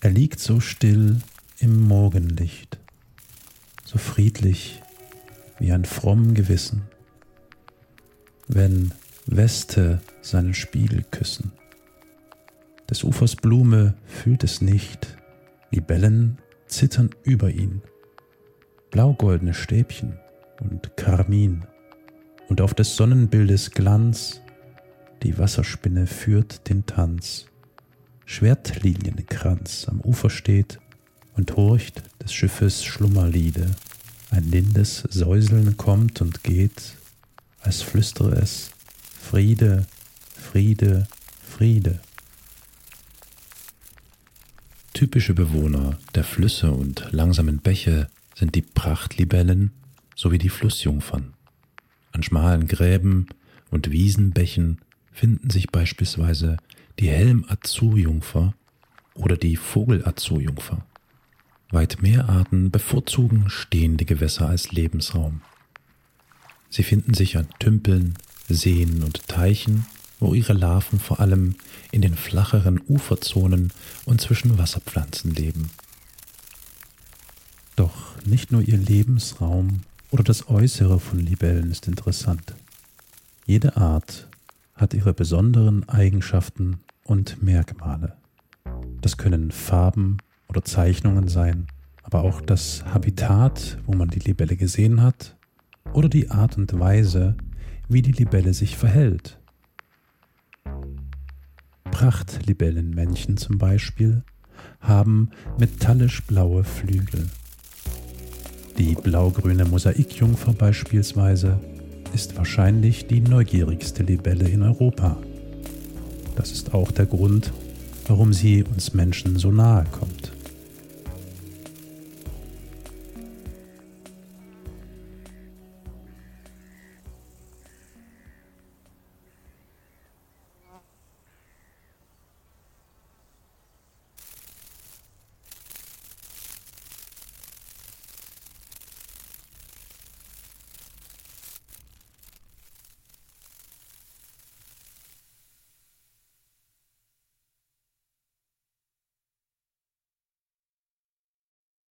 Er liegt so still im Morgenlicht, so friedlich wie ein fromm Gewissen, wenn Weste seinen Spiegel küssen. Des Ufers Blume fühlt es nicht, Libellen zittern über ihn, blaugoldene Stäbchen und Karmin, und auf des Sonnenbildes Glanz die Wasserspinne führt den Tanz. Schwertlilienkranz am Ufer steht und horcht des Schiffes Schlummerliede. Ein lindes Säuseln kommt und geht, als flüstere es Friede, Friede, Friede. Typische Bewohner der Flüsse und langsamen Bäche sind die Prachtlibellen sowie die Flussjungfern. An schmalen Gräben und Wiesenbächen finden sich beispielsweise die Helm-Azu-Jungfer oder die Vogel-Azu-Jungfer. Weit mehr Arten bevorzugen stehende Gewässer als Lebensraum. Sie finden sich an Tümpeln, Seen und Teichen, wo ihre Larven vor allem in den flacheren Uferzonen und zwischen Wasserpflanzen leben. Doch nicht nur ihr Lebensraum oder das Äußere von Libellen ist interessant. Jede Art hat ihre besonderen Eigenschaften und Merkmale. Das können Farben oder Zeichnungen sein, aber auch das Habitat, wo man die Libelle gesehen hat, oder die Art und Weise, wie die Libelle sich verhält. Prachtlibellenmännchen zum Beispiel haben metallisch blaue Flügel. Die blaugrüne Mosaikjungfer beispielsweise ist wahrscheinlich die neugierigste Libelle in Europa. Das ist auch der Grund, warum sie uns Menschen so nahe kommt.